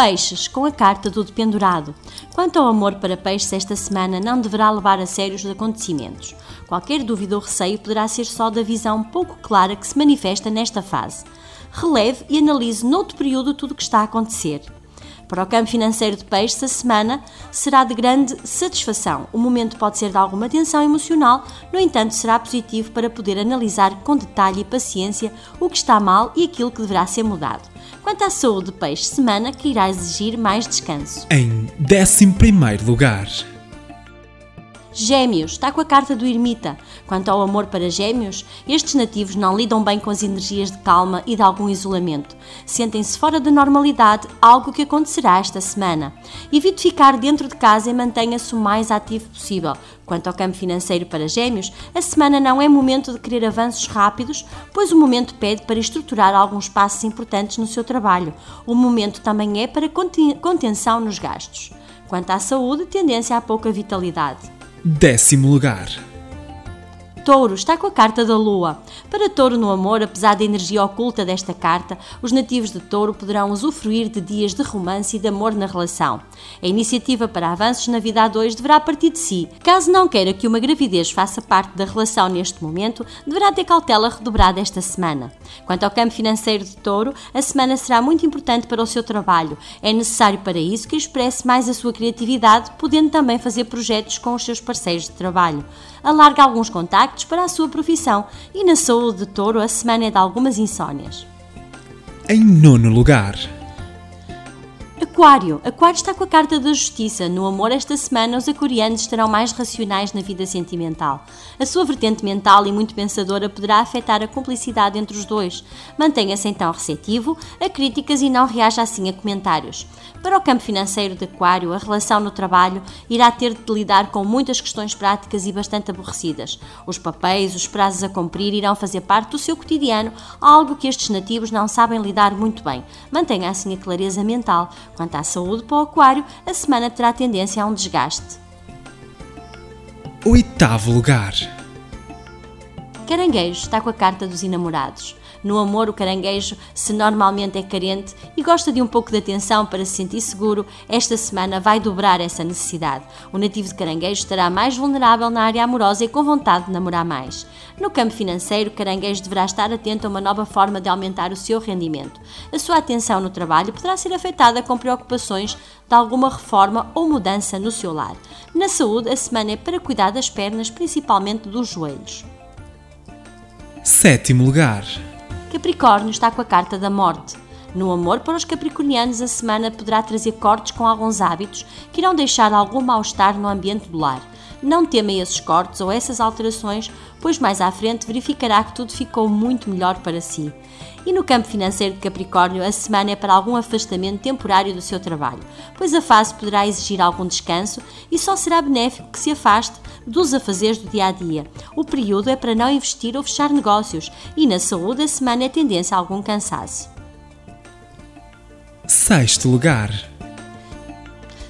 Peixes, com a carta do dependurado. Quanto ao amor para peixes, esta semana não deverá levar a sério os acontecimentos. Qualquer dúvida ou receio poderá ser só da visão pouco clara que se manifesta nesta fase. Releve e analise noutro período tudo o que está a acontecer. Para o campo financeiro de peixes, a semana será de grande satisfação. O momento pode ser de alguma tensão emocional, no entanto, será positivo para poder analisar com detalhe e paciência o que está mal e aquilo que deverá ser mudado. Quanto à saúde de peixe, semana que irá exigir mais descanso. Em 11 lugar. Gêmeos, está com a carta do ermita. Quanto ao amor para gêmeos, estes nativos não lidam bem com as energias de calma e de algum isolamento. Sentem-se fora da normalidade, algo que acontecerá esta semana. Evite ficar dentro de casa e mantenha-se o mais ativo possível. Quanto ao campo financeiro para gêmeos, a semana não é momento de querer avanços rápidos, pois o momento pede para estruturar alguns passos importantes no seu trabalho. O momento também é para contenção nos gastos. Quanto à saúde, tendência a pouca vitalidade. Décimo lugar. Touro está com a carta da Lua. Para Touro no amor, apesar da energia oculta desta carta, os nativos de Touro poderão usufruir de dias de romance e de amor na relação. A iniciativa para avanços na vida a dois deverá partir de si. Caso não queira que uma gravidez faça parte da relação neste momento, deverá ter cautela redobrada esta semana. Quanto ao campo financeiro de Touro, a semana será muito importante para o seu trabalho. É necessário para isso que expresse mais a sua criatividade, podendo também fazer projetos com os seus parceiros de trabalho. Alarga alguns contactos para a sua profissão e na saúde de touro a semana é de algumas insónias. Em nono lugar. Aquário. Aquário está com a carta da justiça. No amor, esta semana, os aquarianos estarão mais racionais na vida sentimental. A sua vertente mental e muito pensadora poderá afetar a cumplicidade entre os dois. Mantenha-se então receptivo a críticas e não reaja assim a comentários. Para o campo financeiro de Aquário, a relação no trabalho irá ter de lidar com muitas questões práticas e bastante aborrecidas. Os papéis, os prazos a cumprir irão fazer parte do seu cotidiano, algo que estes nativos não sabem lidar muito bem. Mantenha assim a clareza mental Quanto à saúde para o aquário, a semana terá tendência a um desgaste. Oitavo lugar. Caranguejo está com a carta dos enamorados. No amor, o caranguejo, se normalmente é carente e gosta de um pouco de atenção para se sentir seguro, esta semana vai dobrar essa necessidade. O nativo de caranguejo estará mais vulnerável na área amorosa e com vontade de namorar mais. No campo financeiro, o caranguejo deverá estar atento a uma nova forma de aumentar o seu rendimento. A sua atenção no trabalho poderá ser afetada com preocupações de alguma reforma ou mudança no seu lar. Na saúde, a semana é para cuidar das pernas, principalmente dos joelhos. Sétimo lugar. Capricórnio está com a carta da morte. No amor, para os capricornianos, a semana poderá trazer cortes com alguns hábitos que irão deixar algum mal-estar no ambiente do lar. Não tema esses cortes ou essas alterações, pois mais à frente verificará que tudo ficou muito melhor para si. E no campo financeiro de Capricórnio, a semana é para algum afastamento temporário do seu trabalho, pois a fase poderá exigir algum descanso e só será benéfico que se afaste dos afazeres do dia a dia. O período é para não investir ou fechar negócios e na saúde a semana é tendência a algum cansaço. Sexto lugar.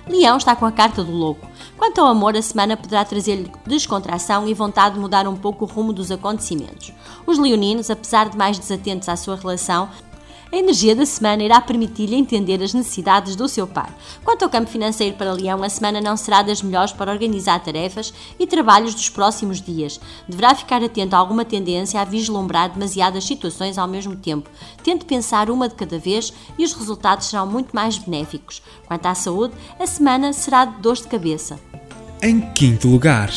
Leão está com a carta do louco. Quanto ao amor, a semana poderá trazer-lhe descontração e vontade de mudar um pouco o rumo dos acontecimentos. Os leoninos, apesar de mais desatentos à sua relação, a energia da semana irá permitir-lhe entender as necessidades do seu par. Quanto ao campo financeiro para Leão, a semana não será das melhores para organizar tarefas e trabalhos dos próximos dias. Deverá ficar atento a alguma tendência a vislumbrar demasiadas situações ao mesmo tempo. Tente pensar uma de cada vez e os resultados serão muito mais benéficos. Quanto à saúde, a semana será de dor de cabeça. Em quinto lugar,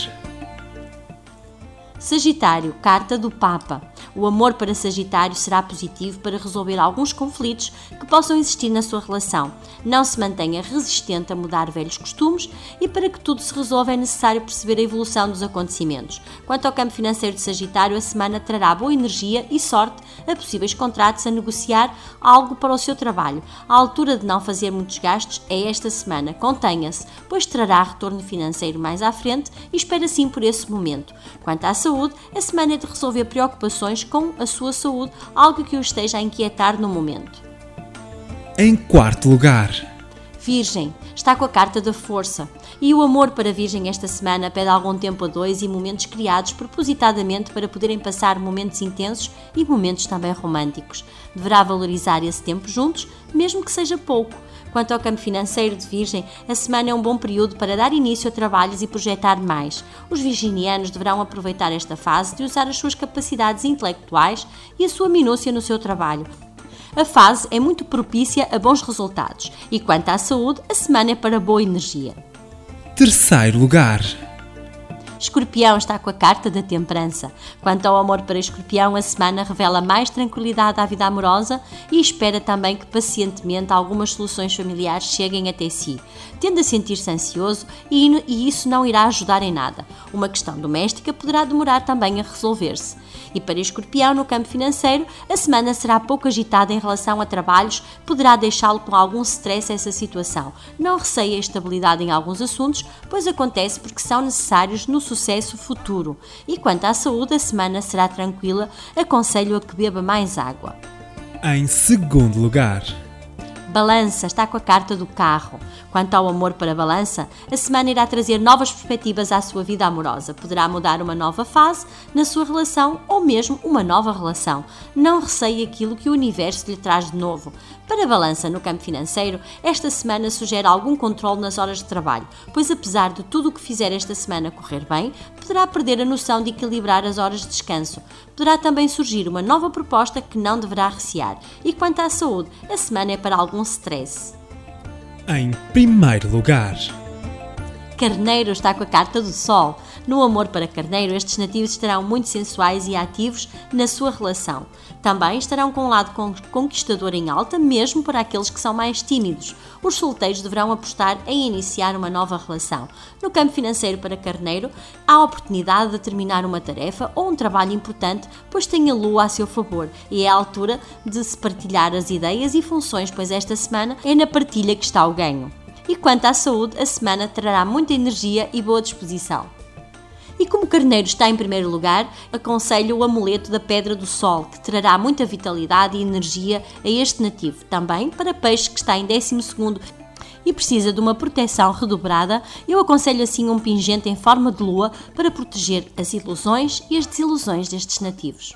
Sagitário, carta do Papa. O amor para Sagitário será positivo para resolver alguns conflitos que possam existir na sua relação. Não se mantenha resistente a mudar velhos costumes e para que tudo se resolva é necessário perceber a evolução dos acontecimentos. Quanto ao campo financeiro de Sagitário, a semana trará boa energia e sorte a possíveis contratos a negociar algo para o seu trabalho. A altura de não fazer muitos gastos é esta semana. Contenha-se, pois trará retorno financeiro mais à frente e espera sim por esse momento. Quanto à saúde, a semana é de resolver preocupações com a sua saúde, algo que o esteja a inquietar no momento. Em quarto lugar, Virgem, está com a carta da força. E o amor para Virgem esta semana pede algum tempo a dois e momentos criados propositadamente para poderem passar momentos intensos e momentos também românticos. Deverá valorizar esse tempo juntos, mesmo que seja pouco. Quanto ao campo financeiro de Virgem, a semana é um bom período para dar início a trabalhos e projetar mais. Os virginianos deverão aproveitar esta fase de usar as suas capacidades intelectuais e a sua minúcia no seu trabalho. A fase é muito propícia a bons resultados e quanto à saúde, a semana é para boa energia. terceiro lugar, Escorpião está com a carta da temperança. Quanto ao amor para Escorpião, a semana revela mais tranquilidade à vida amorosa e espera também que pacientemente algumas soluções familiares cheguem até si. Tende a sentir-se ansioso e, e isso não irá ajudar em nada. Uma questão doméstica poderá demorar também a resolver-se. E para Escorpião, no campo financeiro, a semana será pouco agitada em relação a trabalhos, poderá deixá-lo com algum stress essa situação. Não receie a estabilidade em alguns assuntos, pois acontece porque são necessários no sucesso futuro. E quanto à saúde, a semana será tranquila, aconselho a que beba mais água. em segundo lugar, Balança está com a carta do carro. Quanto ao amor para Balança, a semana irá trazer novas perspectivas à sua vida amorosa. Poderá mudar uma nova fase na sua relação ou mesmo uma nova relação. Não receie aquilo que o universo lhe traz de novo. Para Balança, no campo financeiro, esta semana sugere algum controle nas horas de trabalho, pois apesar de tudo o que fizer esta semana correr bem, poderá perder a noção de equilibrar as horas de descanso. Poderá também surgir uma nova proposta que não deverá recear. E quanto à saúde, a semana é para algum stress. em primeiro lugar, Carneiro está com a carta do Sol. No amor para Carneiro, estes nativos estarão muito sensuais e ativos na sua relação. Também estarão com um lado con- conquistador em alta, mesmo para aqueles que são mais tímidos. Os solteiros deverão apostar em iniciar uma nova relação. No campo financeiro para Carneiro, há a oportunidade de terminar uma tarefa ou um trabalho importante, pois tem a lua a seu favor e é a altura de se partilhar as ideias e funções, pois esta semana é na partilha que está o ganho. E quanto à saúde, a semana trará muita energia e boa disposição. E como o carneiro está em primeiro lugar, aconselho o amuleto da Pedra do Sol, que trará muita vitalidade e energia a este nativo. Também para peixe que está em 12 segundo e precisa de uma proteção redobrada, eu aconselho assim um pingente em forma de lua para proteger as ilusões e as desilusões destes nativos.